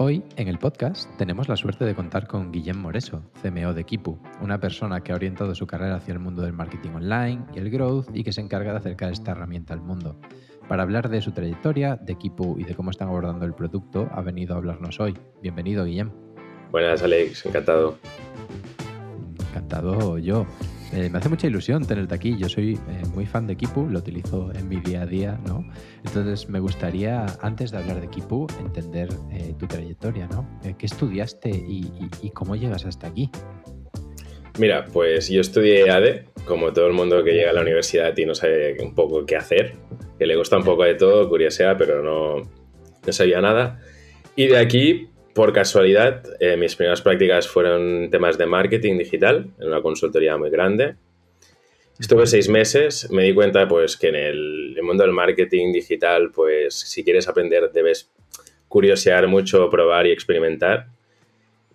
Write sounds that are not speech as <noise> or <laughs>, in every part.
Hoy en el podcast tenemos la suerte de contar con Guillem Moreso, CMO de Kipu, una persona que ha orientado su carrera hacia el mundo del marketing online y el growth y que se encarga de acercar esta herramienta al mundo. Para hablar de su trayectoria, de Kipu y de cómo están abordando el producto, ha venido a hablarnos hoy. Bienvenido, Guillem. Buenas, Alex, encantado. Encantado yo. Eh, me hace mucha ilusión tenerte aquí. Yo soy eh, muy fan de Kipu, lo utilizo en mi día a día, ¿no? Entonces me gustaría, antes de hablar de Kipu, entender eh, tu trayectoria, ¿no? ¿Qué estudiaste y, cómo llegas hasta aquí? Mira, pues yo estudié ADE, como todo el mundo que llega a la universidad y no sabe un poco qué hacer, que le gusta un poco de todo, curiosidad, pero no, no sabía nada. Y de aquí por casualidad, eh, mis primeras prácticas fueron temas de marketing digital en una consultoría muy grande. Estuve seis meses, me di cuenta pues que en el, mundo del marketing digital, pues si quieres aprender debes curiosear mucho, probar y experimentar.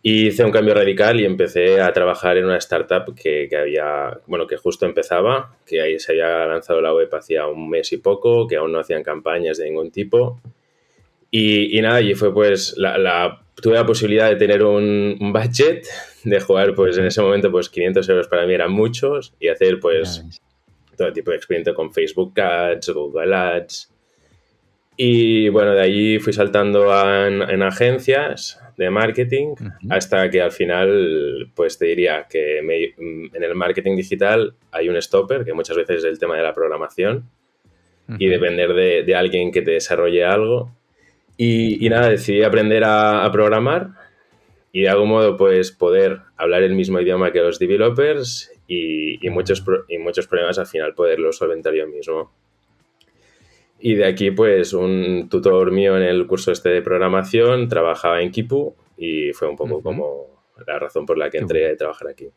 Y hice un cambio radical y empecé a trabajar en una startup que, que, había, bueno, que justo empezaba, que ahí se había lanzado la web hacía un mes y poco, que aún no hacían campañas de ningún tipo. Y, y nada, y fue pues la, la tuve la posibilidad de tener un, budget, de jugar, pues en ese momento, pues 500 euros para mí eran muchos y hacer, pues, todo tipo de experiencia con Facebook Ads, Google Ads. Y bueno, de allí fui saltando en, agencias de marketing hasta que al final, pues te diría que en el marketing digital hay un stopper, que muchas veces es el tema de la programación y depender de, de alguien que te desarrolle algo y, nada, decidí aprender a, programar y de algún modo pues poder hablar el mismo idioma que los developers y, muchos, y muchos problemas al final poderlo solventar yo mismo. Y de aquí pues un tutor mío en el curso este de programación trabajaba en Kipu y fue un poco como la razón por la que entré a trabajar aquí.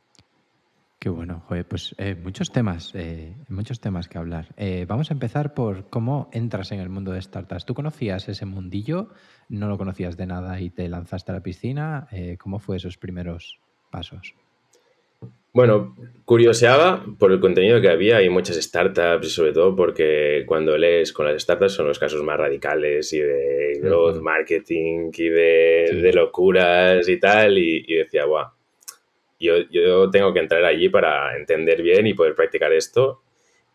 Qué bueno, joder, pues eh, muchos temas, eh, muchos temas que hablar. Eh, vamos a empezar por cómo entras en el mundo de startups. ¿Tú conocías ese mundillo? ¿No lo conocías de nada y te lanzaste a la piscina? ¿Cómo fue esos primeros pasos? Bueno, curioseaba por el contenido que había y muchas startups y sobre todo porque cuando lees con las startups son los casos más radicales y de growth marketing y de, locuras y tal y, y decía, guau, yo, tengo que entrar allí para entender bien y poder practicar esto.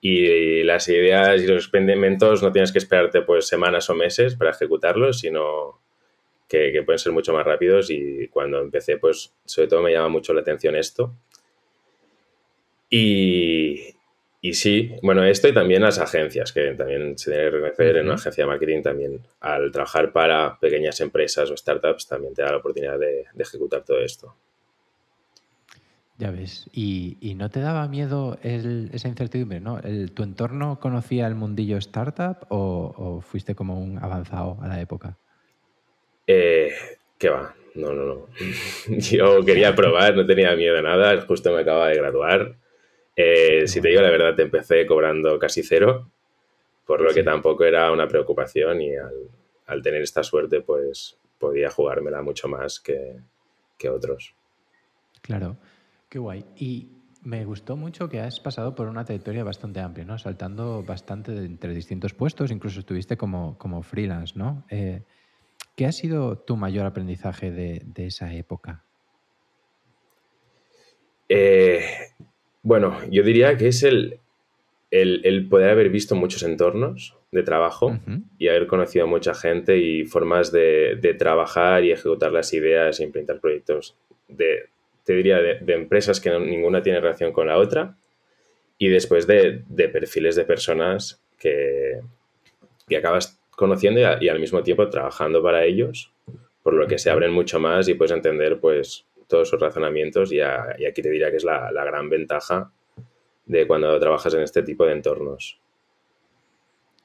Y las ideas y los experimentos no tienes que esperarte pues semanas o meses para ejecutarlos, sino que, pueden ser mucho más rápidos. Y cuando empecé, pues sobre todo me llama mucho la atención esto. Y, y sí, bueno, esto y también las agencias, que también se debe reconocer en una agencia de marketing también, al trabajar para pequeñas empresas o startups, también te da la oportunidad de ejecutar todo esto. Ya ves. ¿Y, no te daba miedo esa incertidumbre? ¿no? ¿Tu entorno conocía el mundillo startup o, fuiste como un avanzado a la época? Eh, ¿Qué va? No, no, no. <laughs> Yo quería probar, no tenía miedo a nada. Justo me acababa de graduar. Eh, si te digo la verdad, te empecé cobrando casi cero, por lo que tampoco era una preocupación y al, tener esta suerte, pues podía jugármela mucho más que, que otros. Claro. Qué guay. Y me gustó mucho que has pasado por una trayectoria bastante amplia, ¿no? Saltando bastante entre distintos puestos, incluso estuviste como, como freelance, ¿no? Eh, ¿Qué ha sido tu mayor aprendizaje de, esa época? Eh, bueno, yo diría que es el, el, poder haber visto muchos entornos de trabajo y haber conocido a mucha gente y formas de, de, trabajar y ejecutar las ideas e implementar proyectos de, te diría, de, empresas que ninguna tiene relación con la otra y después de, perfiles de personas que, que acabas conociendo y, al mismo tiempo trabajando para ellos, por lo que se abren mucho más y puedes entender pues todos esos razonamientos y, aquí te diría que es la, la, gran ventaja de cuando trabajas en este tipo de entornos.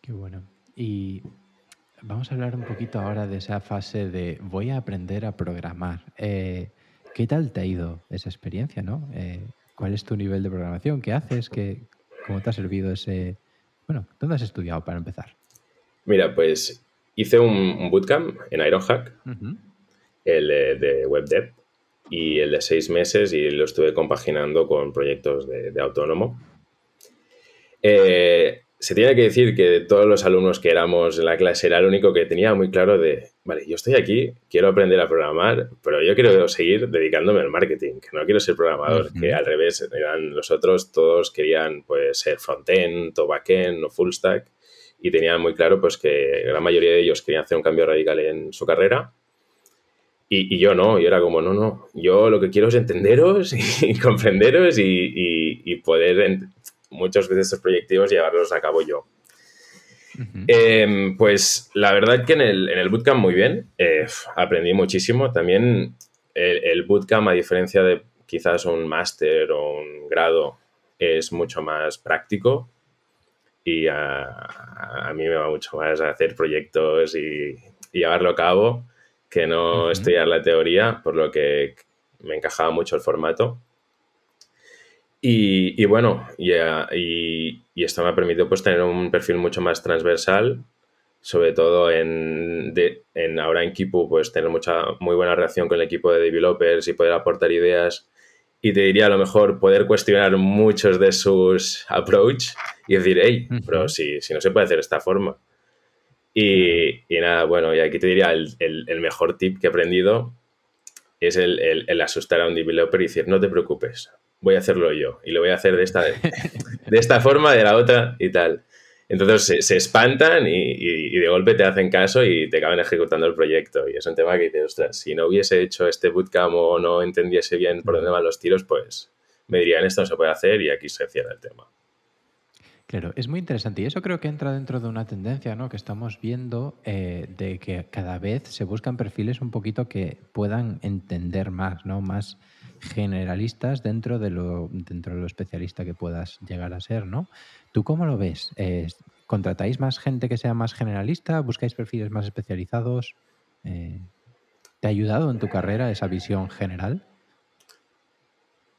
Qué bueno. Y vamos a hablar un poquito ahora de esa fase de voy a aprender a programar. Eh, ¿Qué tal te ha ido esa experiencia? ¿no? Eh, ¿Cuál es tu nivel de programación? ¿Qué haces? ¿Qué, ¿Cómo te ha servido ese... Bueno, ¿dónde has estudiado para empezar? Mira, pues hice un, bootcamp en Ironhack, el de, WebDev, y el de seis meses y lo estuve compaginando con proyectos de, autónomo. Eh, se tiene que decir que todos los alumnos que éramos en la clase era el único que tenía muy claro de, vale, yo estoy aquí, quiero aprender a programar, pero yo quiero seguir dedicándome al marketing, que no quiero ser programador, que al revés, eran los otros, todos querían pues ser frontend o backend o full stack y tenían muy claro pues que la mayoría de ellos querían hacer un cambio radical en su carrera y, yo no, yo era como, no, no, yo lo que quiero es entenderos <laughs> y, comprenderos y, y poder muchos de estos proyectos llevarlos a cabo yo. Em, pues la verdad que en el, en el bootcamp muy bien, eh, aprendí muchísimo. También el, bootcamp, a diferencia de quizás un máster o un grado, es mucho más práctico y a, mí me va mucho más a hacer proyectos y, llevarlo a cabo que no estudiar la teoría, por lo que me encajaba mucho el formato. Y, bueno, y, y, esto me ha permitido pues, tener un perfil mucho más transversal, sobre todo en, en ahora en Kipu, pues tener mucha, muy buena relación con el equipo de developers y poder aportar ideas. Y te diría a lo mejor poder cuestionar muchos de sus approach y decir, hey, pero si, si no se puede hacer de esta forma. Y, y, nada, bueno, y aquí te diría el, el, mejor tip que he aprendido es el, el, asustar a un developer y decir, no te preocupes, voy a hacerlo yo y lo voy a hacer de esta, de, esta forma, de la otra y tal. Entonces se, espantan y, de golpe te hacen caso y te acaban ejecutando el proyecto. Y es un tema que dices, ostras, si no hubiese hecho este bootcamp o no entendiese bien por dónde van los tiros, pues me dirían esto no se puede hacer y aquí se cierra el tema. Claro, es muy interesante y eso creo que entra dentro de una tendencia ¿no? que estamos viendo eh, de que cada vez se buscan perfiles un poquito que puedan entender más, ¿no? más generalistas dentro de lo, dentro de lo especialista que puedas llegar a ser, ¿no? ¿Tú cómo lo ves? ¿Contratáis más gente que sea más generalista? ¿Buscáis perfiles más especializados? Eh, ¿Te ha ayudado en tu carrera esa visión general?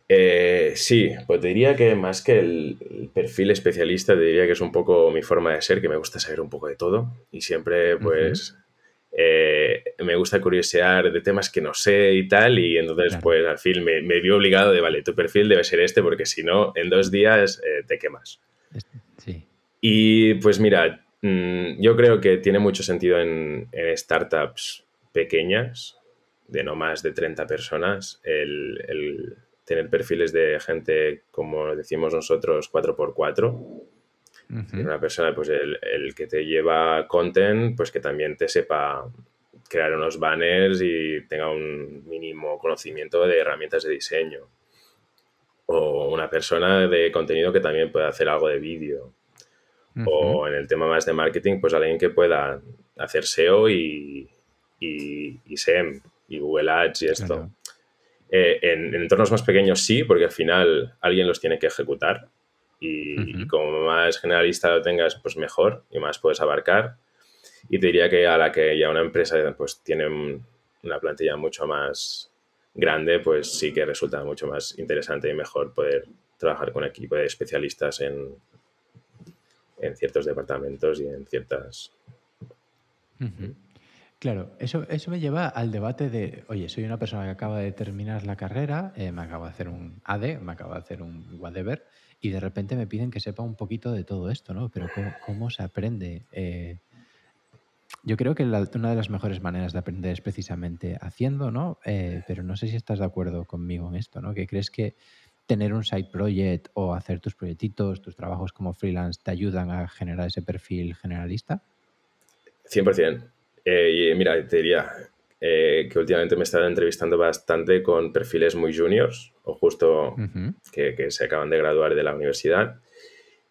Eh, sí, pues te diría que más que el, perfil especialista, te diría que es un poco mi forma de ser, que me gusta saber un poco de todo y siempre pues eh, me gusta curiosear de temas que no sé y tal, y entonces pues al fin me, me, vi obligado de, vale, tu perfil debe ser este porque si no, en dos días eh, te quemas. Este, sí. Y pues mira, mm, yo creo que tiene mucho sentido en, startups pequeñas, de no más de 30 personas, el, tener perfiles de gente, como decimos nosotros, 4x4 una persona, pues el, el, que te lleva content, pues que también te sepa crear unos banners y tenga un mínimo conocimiento de herramientas de diseño. O una persona de contenido que también pueda hacer algo de vídeo. O en el tema más de marketing, pues alguien que pueda hacer SEO y, y, y SEM y Google Ads y esto. Eh, en, en, entornos más pequeños sí, porque al final alguien los tiene que ejecutar y, como más generalista lo tengas, pues mejor y más puedes abarcar. Y te diría que a la que ya una empresa pues tiene una plantilla mucho más grande, pues sí que resulta mucho más interesante y mejor poder trabajar con equipo de especialistas en, en ciertos departamentos y en ciertas... Claro, eso, eso me lleva al debate de, oye, soy una persona que acaba de terminar la carrera, eh, me acabo de hacer un AD, me acabo de hacer un whatever, y de repente me piden que sepa un poquito de todo esto, ¿no? Pero ¿cómo, se aprende? Eh, yo creo que una de las mejores maneras de aprender es precisamente haciendo, ¿no? Eh, pero no sé si estás de acuerdo conmigo en esto, ¿no? Que crees que tener un side project o hacer tus proyectitos, tus trabajos como freelance, te ayudan a generar ese perfil generalista? 100%. Eh, mira, te diría, eh, que últimamente me he estado entrevistando bastante con perfiles muy juniors o justo que, se acaban de graduar de la universidad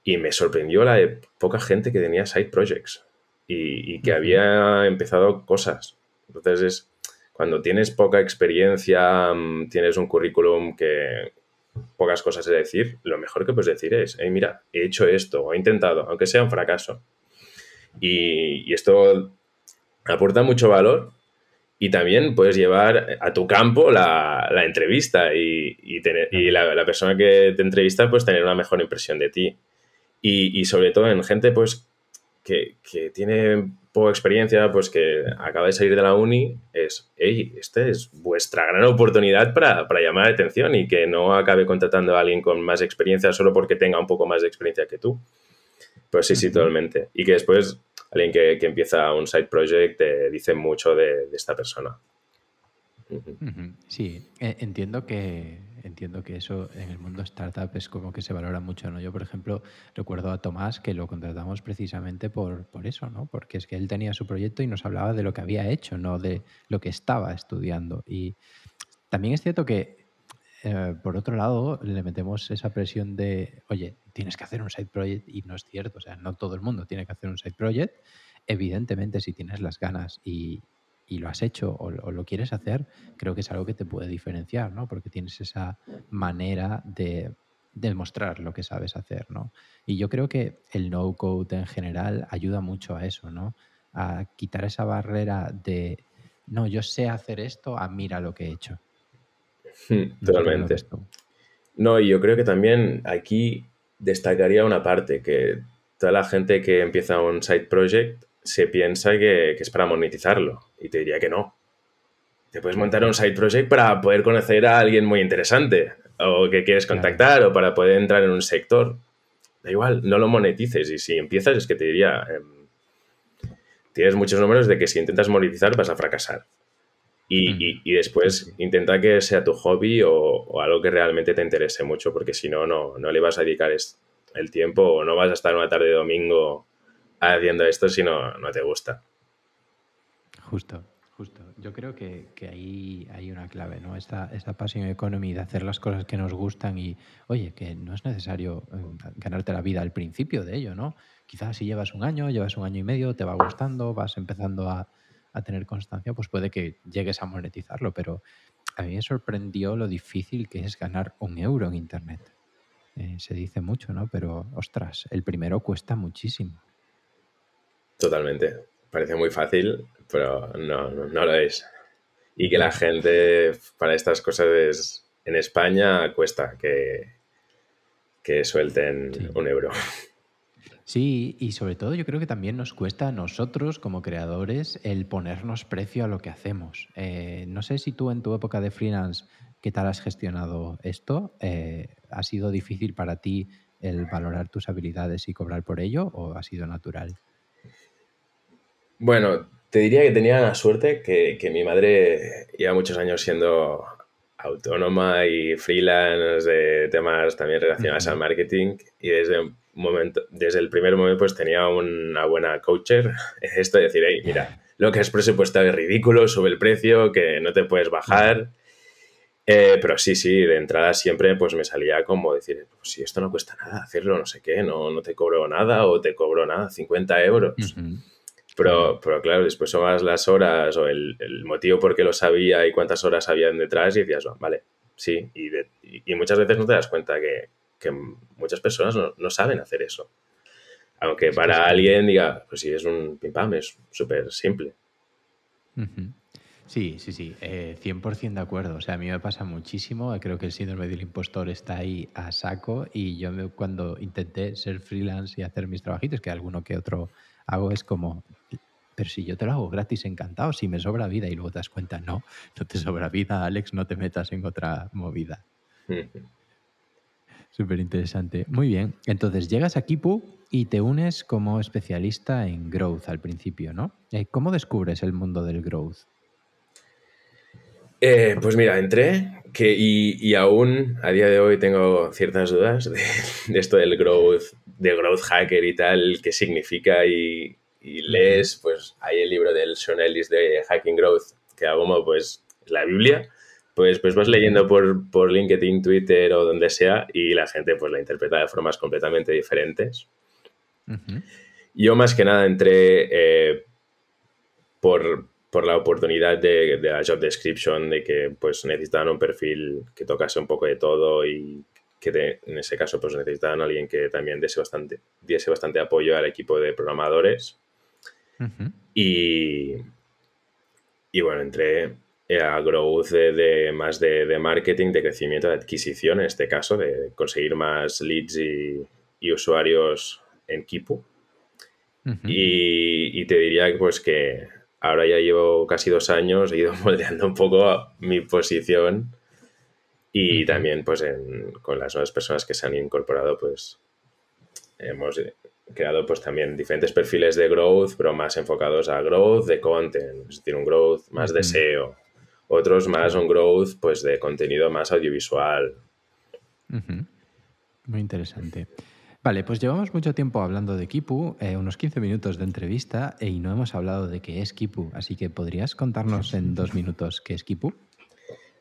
y me sorprendió la poca gente que tenía side projects y, que había empezado cosas. Entonces es cuando tienes poca experiencia, mm, tienes un currículum que pocas cosas de decir, lo mejor que puedes decir es, mira, he hecho esto o he intentado, aunque sea un fracaso. Y, esto aporta mucho valor y también puedes llevar a tu campo la, entrevista y, tener, y la, persona que te entrevista pues tener una mejor impresión de ti. Y, y sobre todo en gente pues que, que tiene poca experiencia, pues que acaba de salir de la uni, es, hey, esta es vuestra gran oportunidad para, llamar la atención y que no acabe contratando a alguien con más experiencia solo porque tenga un poco más de experiencia que tú. Pues sí, sí, totalmente. Y que después alguien que, empieza un side project te dice mucho de esta persona. Sí, e, entiendo que, entiendo que eso en el mundo startup es como que se valora mucho, ¿no? Yo, por ejemplo, recuerdo a Tomás que lo contratamos precisamente por, por eso, ¿no? Porque es que él tenía su proyecto y nos hablaba de lo que había hecho, no de lo que estaba estudiando. Y también es cierto que, eh, por otro lado, le metemos esa presión de, oye, tienes que hacer un side project y no es cierto, o sea, no todo el mundo tiene que hacer un side project. Evidentemente, si tienes las ganas y, y lo has hecho o, lo quieres hacer, creo que es algo que te puede diferenciar, ¿no? Porque tienes esa manera de demostrar lo que sabes hacer, ¿no? Y yo creo que el no-code en general ayuda mucho a eso, ¿no? A quitar esa barrera de, no, yo sé hacer esto, a mira lo que he hecho. Hmm, totalmente. No, y yo creo que también aquí destacaría una parte, que toda la gente que empieza un side project se piensa que, es para monetizarlo. Y te diría que no. Te puedes montar un side project para poder conocer a alguien muy interesante o que quieres contactar o para poder entrar en un sector. Da igual, no lo monetices. Y si empiezas, es que te diría, em, tienes muchos números de que si intentas monetizar vas a fracasar. Y, y, después intenta que sea tu hobby o, algo que realmente te interese mucho, porque si no, no, no le vas a dedicar el tiempo o no vas a estar una tarde de domingo haciendo esto si no, no te gusta. Justo, justo. Yo creo que, ahí hay una clave, ¿no? Esta, esta pasión economy de hacer las cosas que nos gustan y, oye, que no es necesario eh, ganarte la vida al principio de ello, ¿no? Quizás si llevas un año, llevas un año y medio, te va gustando, vas empezando a, tener constancia, pues puede que llegues a monetizarlo, pero a mí me sorprendió lo difícil que es ganar un euro en Internet. Eh, se dice mucho, ¿no? Pero, ostras, el primero cuesta muchísimo. Totalmente. Parece muy fácil, pero no, no, lo es. Y que la gente para estas cosas en España cuesta que, que suelten un euro. Sí, y sobre todo yo creo que también nos cuesta a nosotros como creadores el ponernos precio a lo que hacemos. Eh, no sé si tú en tu época de freelance, ¿qué tal has gestionado esto? Eh, ¿Ha sido difícil para ti el valorar tus habilidades y cobrar por ello o ha sido natural? Bueno, te diría que tenía la suerte que, mi madre lleva muchos años siendo autónoma y freelance de temas también relacionados al marketing y desde un momento, desde el primer momento pues tenía una buena coacher. <laughs> Esto de decir, hey, mira, lo que has presupuestado es ridículo, sube el precio, que no te puedes bajar. Eh, pero sí, sí, de entrada siempre pues me salía como decir, pues si esto no cuesta nada hacerlo, no sé qué, no, no te cobro nada o te cobro nada, 50 euros. Pero, pero claro, después sumas las horas o el, motivo por qué lo sabía y cuántas horas habían detrás y decías, vale, sí. Y, y, muchas veces no te das cuenta que, que muchas personas no, no, saben hacer eso. Aunque para alguien diga, pues sí, es un pim pam, es súper simple. Sí, sí, sí, 100% eh, de acuerdo. O sea, a mí me pasa muchísimo. Creo que el síndrome del impostor está ahí a saco y yo cuando intenté ser freelance y hacer mis trabajitos, que alguno que otro hago, es como, pero si yo te lo hago gratis, encantado, si me sobra vida y luego te das cuenta, no, no te sobra vida, Alex, no te metas en otra movida. Súper interesante. Muy bien, entonces llegas a Kipu y te unes como especialista en growth al principio, ¿no? Eh, ¿Cómo descubres el mundo del growth? Eh, pues mira, entré que, y, aún a día de hoy tengo ciertas dudas de, de, esto del growth, de growth hacker y tal, qué significa y, y lees, pues hay el libro del Sean Ellis de Hacking Growth, que hago pues la Biblia, pues, pues vas leyendo por, por LinkedIn, Twitter o donde sea y la gente pues la interpreta de formas completamente diferentes. Yo más que nada entré eh, por, por la oportunidad de, la job description, de que pues necesitaban un perfil que tocase un poco de todo y que en ese caso pues necesitaban a alguien que también diese bastante, diese bastante apoyo al equipo de programadores. y, y bueno, entré a growth de, más de, marketing, de crecimiento, de adquisición, en este caso, de conseguir más leads y, usuarios en Kipu. y, te diría pues que ahora ya llevo casi dos años, he ido <laughs> moldeando un poco mi posición y también pues con las nuevas personas que se han incorporado pues hemos creado pues también diferentes perfiles de growth, pero más enfocados a growth de content, es decir, un growth más de SEO, otros más un growth pues de contenido más audiovisual. Muy interesante. Vale, pues llevamos mucho tiempo hablando de Kipu, eh, unos 15 minutos de entrevista y no hemos hablado de qué es Kipu, así que ¿podrías contarnos en dos minutos qué es Kipu?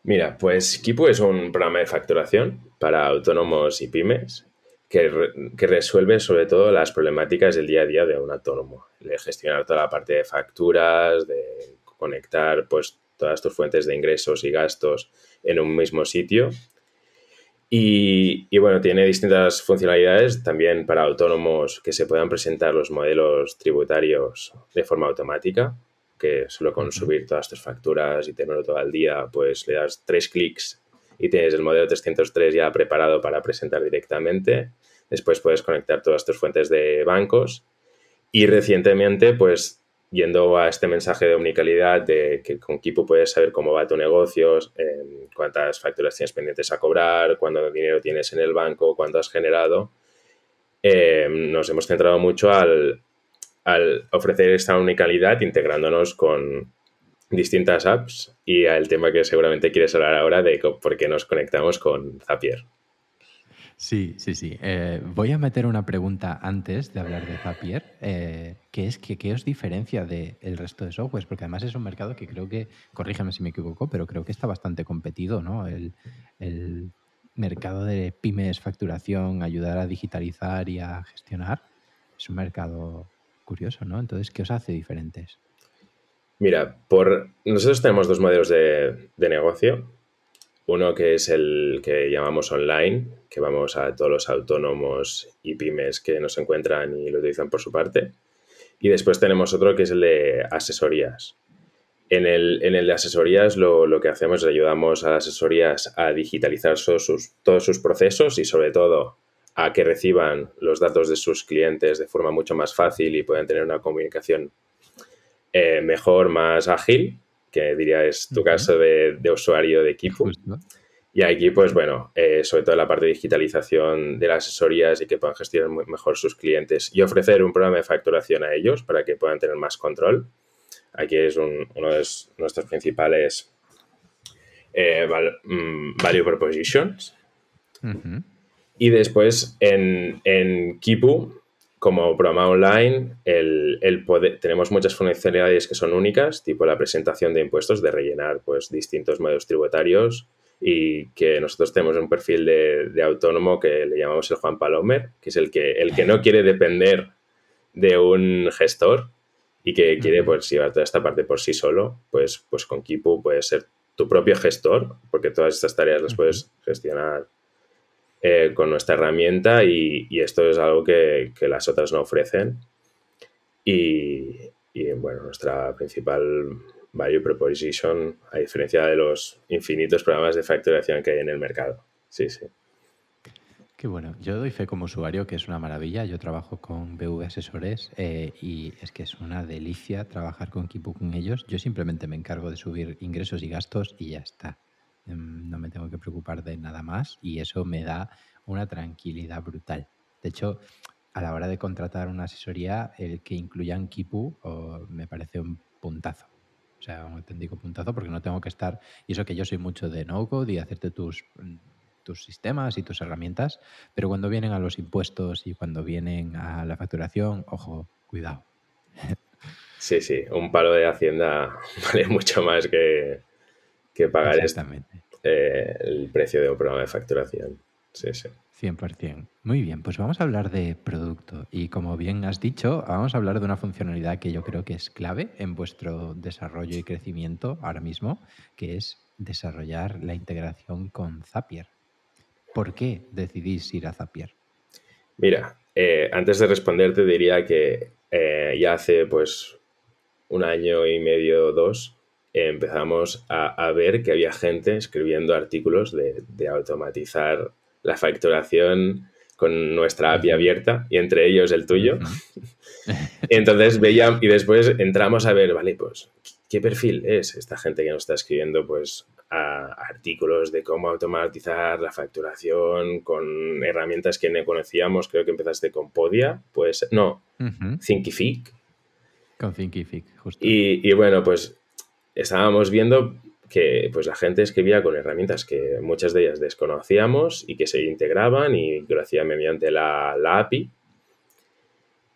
Mira, pues Kipu es un programa de facturación para autónomos y pymes que, que, resuelve sobre todo las problemáticas del día a día de un autónomo, de gestionar toda la parte de facturas, de conectar pues todas tus fuentes de ingresos y gastos en un mismo sitio. Y, y, bueno, tiene distintas funcionalidades también para autónomos que se puedan presentar los modelos tributarios de forma automática, que solo con subir todas tus facturas y tenerlo todo el día, pues le das tres clics y tienes el modelo 303 ya preparado para presentar directamente. Después puedes conectar todas tus fuentes de bancos. Y recientemente, pues yendo a este mensaje de omnicalidad de que con Kipu puedes saber cómo va tu negocio, em, cuántas facturas tienes pendientes a cobrar, cuánto dinero tienes en el banco, cuánto has generado, em, nos hemos centrado mucho al, al ofrecer esta omnicalidad integrándonos con distintas apps y al tema que seguramente quieres hablar ahora de por qué nos conectamos con Zapier. Sí, sí, sí. Eh, voy a meter una pregunta antes de hablar de Zapier, eh, que es que, qué os diferencia del resto de softwares, porque además es un mercado que creo que, corrígeme si me equivoco, pero creo que está bastante competido, ¿no? El, mercado de pymes, facturación, ayudar a digitalizar y a gestionar, es un mercado curioso, ¿no? Entonces, ¿qué os hace diferentes? Mira, por nosotros tenemos dos modelos de, de negocio. Uno que es el que llamamos online, que vamos a todos los autónomos y pymes que nos encuentran y lo utilizan por su parte. Y después tenemos otro que es el de asesorías. En el, de asesorías lo, que hacemos es ayudamos a las asesorías a digitalizar sus, todos sus procesos y sobre todo a que reciban los datos de sus clientes de forma mucho más fácil y puedan tener una comunicación eh, mejor, más ágil que diría es tu caso de, usuario de equipo. Y aquí, pues bueno, eh, sobre todo la parte de digitalización de las asesorías y que puedan gestionar mejor sus clientes y ofrecer un programa de facturación a ellos para que puedan tener más control. Aquí es uno de nuestros principales eh, mm, value propositions. Y después en, en Kipu como programa online, el, tenemos muchas funcionalidades que son únicas, tipo la presentación de impuestos, de rellenar pues, distintos modelos tributarios y que nosotros tenemos un perfil de, autónomo que le llamamos el Juan Palomer, que es el que, el que no quiere depender de un gestor y que quiere pues, llevar toda esta parte por sí solo, pues, pues con Kipu puedes ser tu propio gestor, porque todas estas tareas las puedes gestionar eh, con nuestra herramienta y, esto es algo que, las otras no ofrecen. Y, bueno, nuestra principal value proposition, a diferencia de los infinitos programas de facturación que hay en el mercado. Sí, sí. Qué bueno. Yo doy fe como usuario que es una maravilla. Yo trabajo con BV Asesores eh, y es que es una delicia trabajar con Kipu con ellos. Yo simplemente me encargo de subir ingresos y gastos y ya está. Em, no me tengo que preocupar de nada más y eso me da una tranquilidad brutal. De hecho, a la hora de contratar una asesoría, el que incluyan Kipu me parece un puntazo. O sea, un auténtico puntazo porque no tengo que estar... Y eso que yo soy mucho de no-code y hacerte tus, tus sistemas y tus herramientas, pero cuando vienen a los impuestos y cuando vienen a la facturación, ojo, cuidado. Sí, sí, un palo de Hacienda <laughs> vale mucho más que, que pagar eh, el precio de un programa de facturación. Sí, sí. 100%. Muy bien, pues vamos a hablar de producto. Y como bien has dicho, vamos a hablar de una funcionalidad que yo creo que es clave en vuestro desarrollo y crecimiento ahora mismo, que es desarrollar la integración con Zapier. ¿Por qué decidís ir a Zapier? Mira, eh, antes de responderte diría que eh, ya hace pues un año y medio o dos empezamos a, ver que había gente escribiendo artículos de, de automatizar la facturación con nuestra API abierta y entre ellos el tuyo. <laughs> entonces veíamos y después entramos a ver, vale, pues, ¿qué perfil es esta gente que nos está escribiendo pues artículos de cómo automatizar la facturación con herramientas que no conocíamos? Creo que empezaste con Podia, pues no, Thinkific. Con Thinkific, justo. Y, y bueno, pues estábamos viendo que pues la gente escribía con herramientas que muchas de ellas desconocíamos y que se integraban y lo hacía mediante la, API.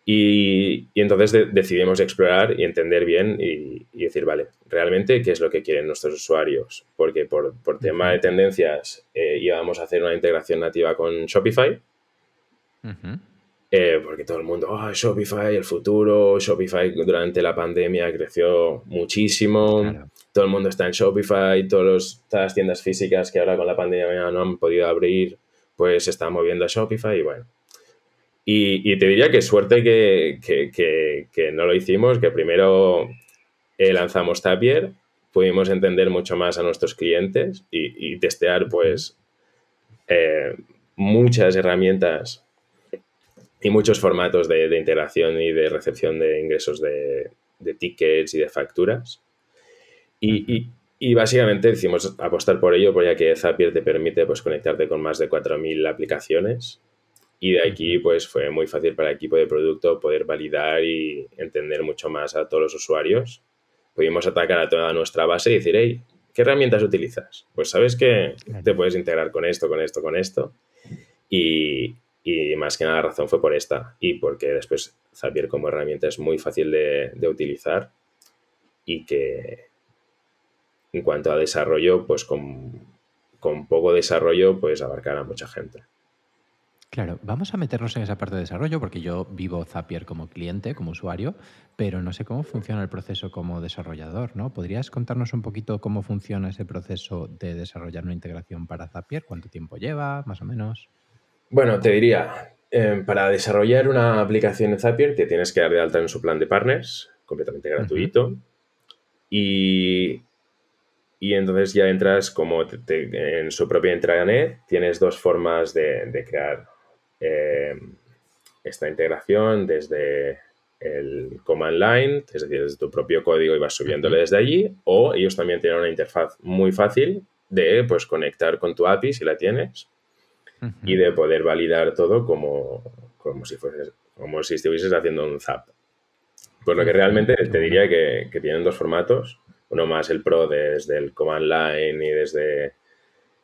Y, entonces decidimos explorar y entender bien y, decir, vale, realmente qué es lo que quieren nuestros usuarios. Porque por, tema de tendencias eh, íbamos a hacer una integración nativa con Shopify. Eh, porque todo el mundo, oh, Shopify, el futuro, Shopify durante la pandemia creció muchísimo todo el mundo está en Shopify, todas las tiendas físicas que ahora con la pandemia no han podido abrir, pues se están moviendo a Shopify y bueno. Y, te diría que suerte que, no lo hicimos, que primero eh, lanzamos Tapier, pudimos entender mucho más a nuestros clientes y, testear pues eh, muchas herramientas y muchos formatos de, integración y de recepción de ingresos de tickets y de facturas. Y, básicamente decimos apostar por ello, ya que Zapier te permite pues, conectarte con más de 4.000 aplicaciones. Y de aquí pues fue muy fácil para el equipo de producto poder validar y entender mucho más a todos los usuarios. Pudimos atacar a toda nuestra base y decir, hey, ¿qué herramientas utilizas? Pues sabes que te puedes integrar con esto, con esto, con esto. Y, más que nada la razón fue por esta y porque después Zapier como herramienta es muy fácil de, de utilizar y que, en cuanto a desarrollo, pues con, poco desarrollo, pues abarcar a mucha gente. Claro, vamos a meternos en esa parte de desarrollo porque yo vivo Zapier como cliente, como usuario, pero no sé cómo funciona el proceso como desarrollador, ¿no? ¿Podrías contarnos un poquito cómo funciona ese proceso de desarrollar una integración para Zapier? ¿Cuánto tiempo lleva, más o menos? Bueno, te diría, eh, para desarrollar una aplicación en Zapier te tienes que dar de alta en su plan de partners, completamente gratuito. Y y entonces ya entras como en su propia intranet. Tienes dos formas de, crear eh, esta integración desde el command line, es decir, desde tu propio código y vas subiéndole desde allí, o ellos también tienen una interfaz muy fácil de pues, conectar con tu API si la tienes y de poder validar todo como, como, si, fueses, como si estuvieses haciendo un zap. Por lo que realmente te diría que, que tienen dos formatos uno más el pro desde el command line y desde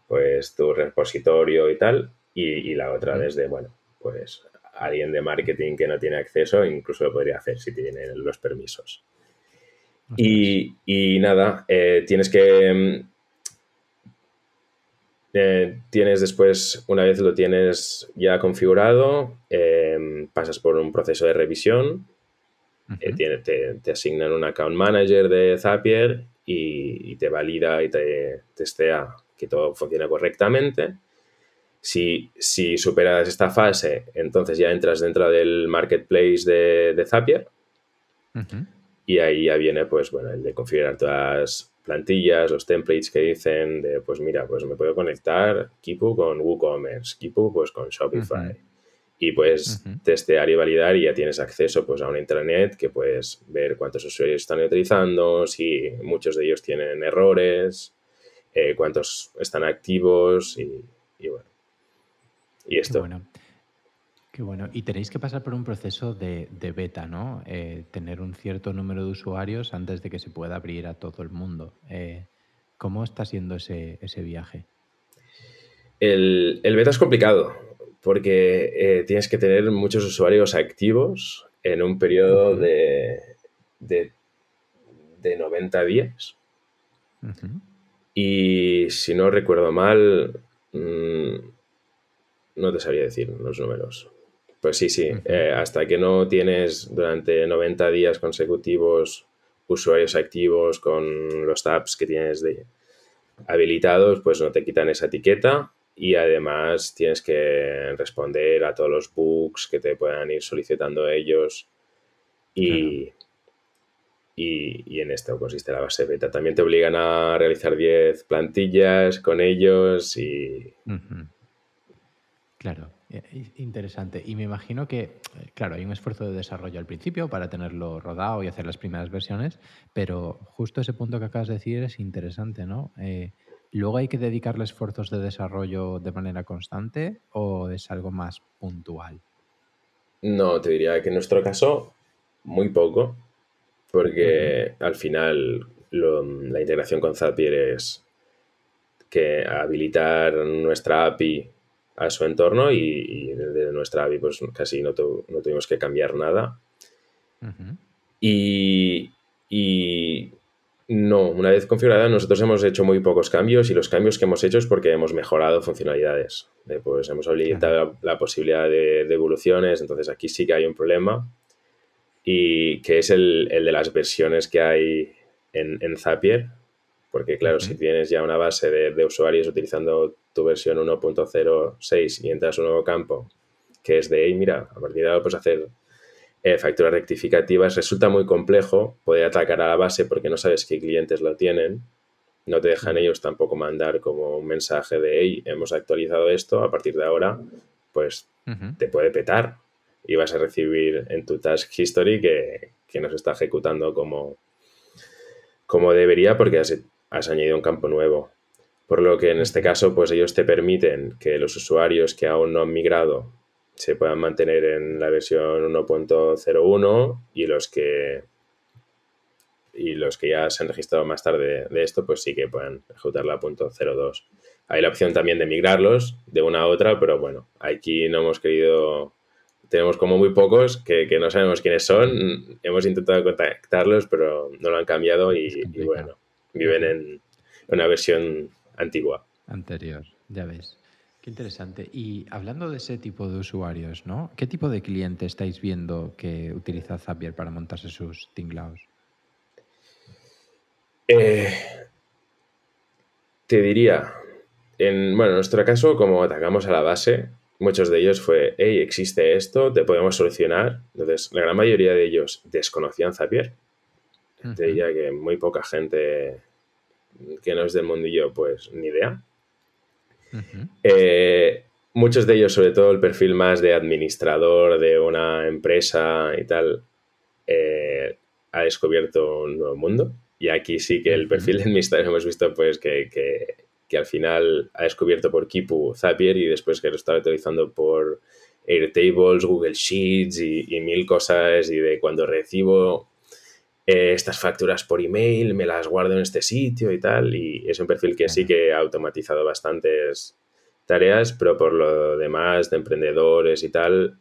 pues tu repositorio y tal, y, la otra desde, bueno, pues alguien de marketing que no tiene acceso, incluso lo podría hacer si tiene los permisos. Y, nada, eh, tienes que... Eh, tienes después, una vez lo tienes ya configurado, eh, pasas por un proceso de revisión eh, te, asignan un account manager de Zapier y, te valida y te testea que todo funciona correctamente. Si, si, superas esta fase, entonces ya entras dentro del marketplace de, Zapier. Y ahí ya viene, pues bueno, el de configurar todas plantillas, los templates que dicen de, pues mira, pues me puedo conectar Kipu con WooCommerce, Kipu pues con Shopify y puedes testear y validar y ya tienes acceso pues, a una intranet que puedes ver cuántos usuarios están utilizando, si muchos de ellos tienen errores, eh, cuántos están activos y, bueno. Y esto. Bueno. Qué bueno. Y tenéis que pasar por un proceso de, beta, ¿no? Eh, tener un cierto número de usuarios antes de que se pueda abrir a todo el mundo. Eh, ¿Cómo está siendo ese, ese viaje? El, el beta es complicado porque eh, tienes que tener muchos usuarios activos en un periodo de, de, 90 días. Y si no recuerdo mal, mm, no te sabría decir los números. Pues sí, sí, eh, hasta que no tienes durante 90 días consecutivos usuarios activos con los tabs que tienes de habilitados, pues no te quitan esa etiqueta y además tienes que responder a todos los bugs que te puedan ir solicitando ellos y, y, en esto consiste la base beta. También te obligan a realizar 10 plantillas con ellos y... Claro. Eh, interesante. Y me imagino que, eh, claro, hay un esfuerzo de desarrollo al principio para tenerlo rodado y hacer las primeras versiones, pero justo ese punto que acabas de decir es interesante, ¿no? Eh, ¿Luego hay que dedicarle esfuerzos de desarrollo de manera constante o es algo más puntual? No, te diría que en nuestro caso, muy poco, porque al final la integración con Zapier es que habilitar nuestra API a su entorno y, de nuestra API pues casi no, tuvimos que cambiar nada. y, no, una vez configurada nosotros hemos hecho muy pocos cambios y los cambios que hemos hecho es porque hemos mejorado funcionalidades. pues hemos habilitado la, posibilidad de, evoluciones, entonces aquí sí que hay un problema y que es el, de las versiones que hay en Zapier, porque claro, si tienes ya una base de, usuarios utilizando tu versión 1.06 y entras a un nuevo campo que es de, hey, mira, a partir de ahora puedes hacer eh, facturas rectificativas, resulta muy complejo poder atacar a la base porque no sabes qué clientes lo tienen. No te dejan ellos tampoco mandar como un mensaje de, hey, hemos actualizado esto, a partir de ahora, pues te puede petar y vas a recibir en tu task history que, que no se está ejecutando como, como debería porque has has añadido un campo nuevo. Por lo que en este caso, pues ellos te permiten que los usuarios que aún no han migrado se puedan mantener en la versión 1.01 y los que y los que ya se han registrado más tarde de esto, pues sí que puedan ejecutar la .02. Hay la opción también de migrarlos de una a otra, pero bueno, aquí no hemos querido, tenemos como muy pocos que, no sabemos quiénes son, hemos intentado contactarlos, pero no lo han cambiado y bueno, viven en una versión antigua. Anterior, ya ves. Qué interesante. Y hablando de ese tipo de usuarios, ¿no? ¿Qué tipo de cliente estáis viendo que utiliza Zapier para montarse sus tinglaos? Eh, te diría, en, bueno, en nuestro caso, como atacamos a la base, muchos de ellos fue, hey, existe esto, te podemos solucionar. Entonces, la gran mayoría de ellos desconocían Zapier. Te diría que muy poca gente que no es del mundillo, pues ni idea. Eh, muchos de ellos, sobre todo el perfil más de administrador de una empresa y tal, eh, ha descubierto un nuevo mundo. Y aquí sí que el perfil de administrador hemos visto pues que, que, al final ha descubierto por Kipu Zapier y después que lo estaba utilizando por Airtables, Google Sheets y, y mil cosas y de cuando recibo eh, estas facturas por email, me las guardo en este sitio y tal. Y es un perfil que sí que ha automatizado bastantes tareas, pero por lo demás, de emprendedores y tal,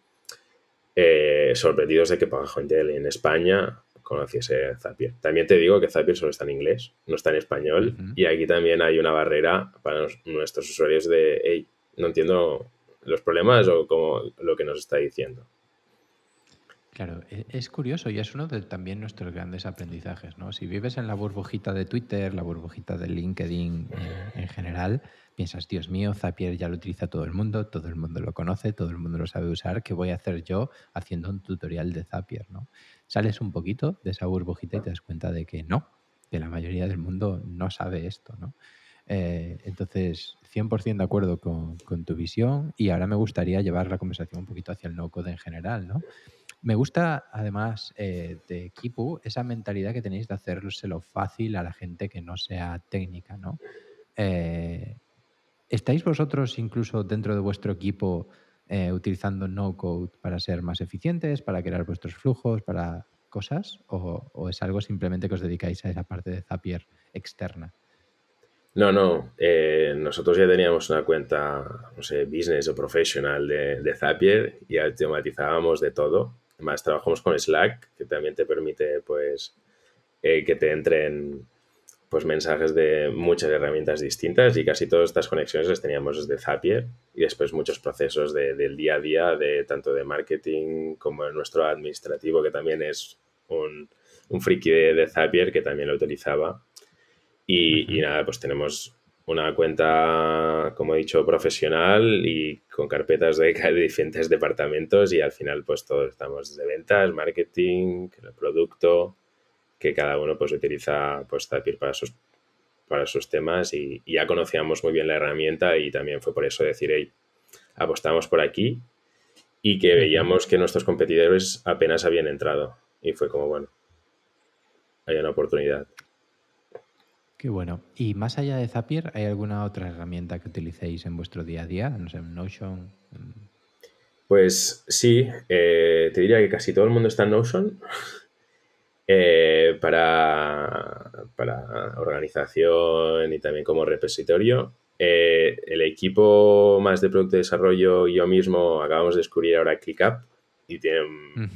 eh, sorprendidos de que Paga gente en España conociese Zapier. También te digo que Zapier solo está en inglés, no está en español. Y aquí también hay una barrera para nuestros usuarios de, hey, no entiendo los problemas o como lo que nos está diciendo. Claro, e, es curioso y es uno de también nuestros grandes aprendizajes, ¿no? Si vives en la burbujita de Twitter, la burbujita de LinkedIn en, general, piensas, Dios mío, Zapier ya lo utiliza todo el mundo, todo el mundo lo conoce, todo el mundo lo sabe usar, ¿qué voy a hacer yo haciendo un tutorial de Zapier, ¿no? Sales un poquito de esa burbujita y te das cuenta de que no, que la mayoría del mundo no sabe esto, ¿no? Eh, entonces, 100% de acuerdo con, con, tu visión y ahora me gustaría llevar la conversación un poquito hacia el no-code en general, ¿no? Me gusta además eh, de Kipu esa mentalidad que tenéis de hacérselo fácil a la gente que no sea técnica, ¿no? Eh, ¿Estáis vosotros incluso dentro de vuestro equipo eh, utilizando no code para ser más eficientes, para crear vuestros flujos, para cosas? ¿O, es algo simplemente que os dedicáis a esa parte de Zapier externa? No, no. nosotros ya teníamos una cuenta, no sé, business o professional de, de Zapier y automatizábamos de todo. Además, trabajamos con Slack, que también te permite, pues, eh, que te entren pues mensajes de muchas herramientas distintas y casi todas estas conexiones las teníamos desde Zapier y después muchos procesos del día a día, de tanto de marketing como nuestro administrativo, que también es un, un friki de, Zapier que también lo utilizaba. Y, y, nada, pues tenemos una cuenta, como he dicho, profesional y con carpetas de, de, <laughs> diferentes departamentos y al final pues todos estamos de ventas, marketing, producto, que cada uno pues utiliza pues Zapier para sus, para sus temas y, ya conocíamos muy bien la herramienta y también fue por eso decir, hey, apostamos por aquí y que veíamos que nuestros competidores apenas habían entrado y fue como, bueno, hay una oportunidad. Qué bueno. Y más allá de Zapier, ¿hay alguna otra herramienta que utilicéis en vuestro día a día? No sé, Notion. Pues sí, eh, te diría que casi todo el mundo está en Notion. <laughs> Eh, para, para, organización y también como repositorio. Eh, el equipo más de producto de desarrollo y yo mismo acabamos de descubrir ahora ClickUp y tiene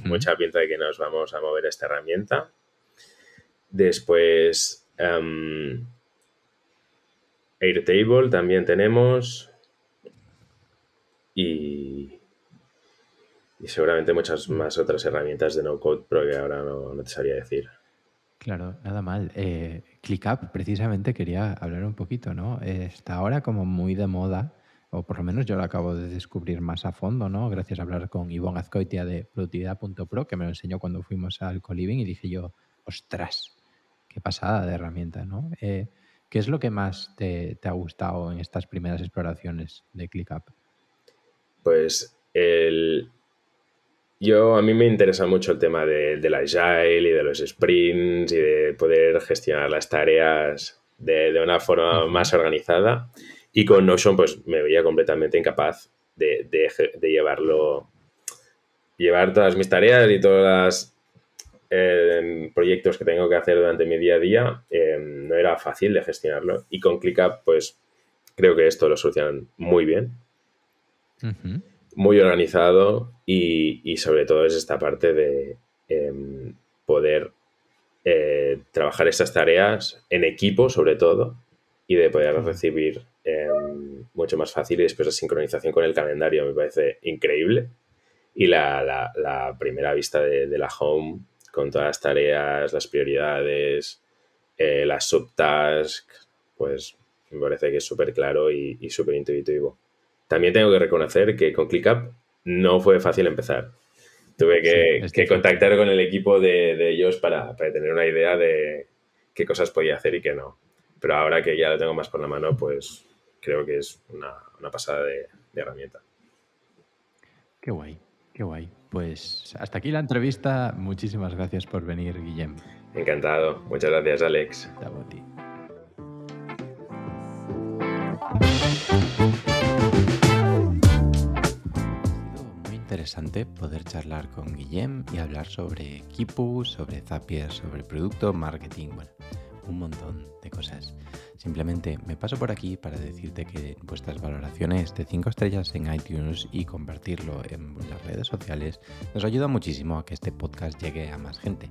mucha pinta de que nos vamos a mover esta herramienta. Después, um, Airtable también tenemos. Y, seguramente muchas más otras herramientas de no-code, pero que ahora no, te sabría decir. Claro, nada mal. Eh, ClickUp, precisamente quería hablar un poquito, ¿no? está ahora como muy de moda, o por lo menos yo lo acabo de descubrir más a fondo, ¿no? Gracias a hablar con Ivonne Azcoitia de productividad.pro, que me lo enseñó cuando fuimos al Coliving y dije yo, ostras, qué pasada de herramienta, ¿no? Eh, ¿Qué es lo que más te, te ha gustado en estas primeras exploraciones de ClickUp? Pues el, yo, a mí me interesa mucho el tema de, del agile y de los sprints y de poder gestionar las tareas de, una forma más organizada. Y con Notion, pues me veía completamente incapaz de, de llevarlo, llevar todas mis tareas y todos los eh, proyectos que tengo que hacer durante mi día a día. Em, no era fácil de gestionarlo. Y con ClickUp, pues creo que esto lo solucionan muy bien muy organizado y, sobre todo es esta parte de em, poder eh, trabajar estas tareas en equipo sobre todo y de poder recibir em, mucho más fácil y después la sincronización con el calendario me parece increíble y la, primera vista de, la home con todas las tareas, las prioridades, eh, las subtasks, pues me parece que es súper claro y, y súper intuitivo. También tengo que reconocer que con ClickUp no fue fácil empezar. Tuve que, contactar con el equipo de, ellos para, tener una idea de qué cosas podía hacer y qué no. Pero ahora que ya lo tengo más por la mano, pues creo que es una, pasada de, de herramienta. Qué guay, qué guay. Pues hasta aquí la entrevista. Muchísimas gracias por venir, Guillem. Encantado. Muchas gracias, Alex. interesante poder charlar con Guillem y hablar sobre equipo, sobre Zapier, sobre producto, marketing, bueno, un montón de cosas. Simplemente me paso por aquí para decirte que vuestras valoraciones de 5 estrellas en iTunes y compartirlo en las redes sociales nos ayuda muchísimo a que este podcast llegue a más gente.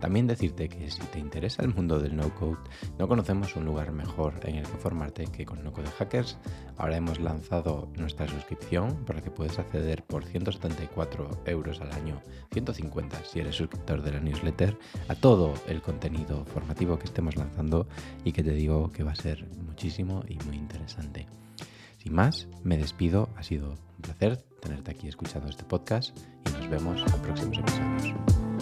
También decirte que si te interesa el mundo del no-code, no conocemos un lugar mejor en el que formarte que con No Code Hackers. Ahora hemos lanzado nuestra suscripción por la que puedes acceder por 174 euros al año, 150 si eres suscriptor de la newsletter, a todo el contenido formativo que estemos lanzando y que te digo va a ser muchísimo y muy interesante. Sin más, me despido, ha sido un placer tenerte aquí escuchando este podcast y nos vemos en próximos episodios.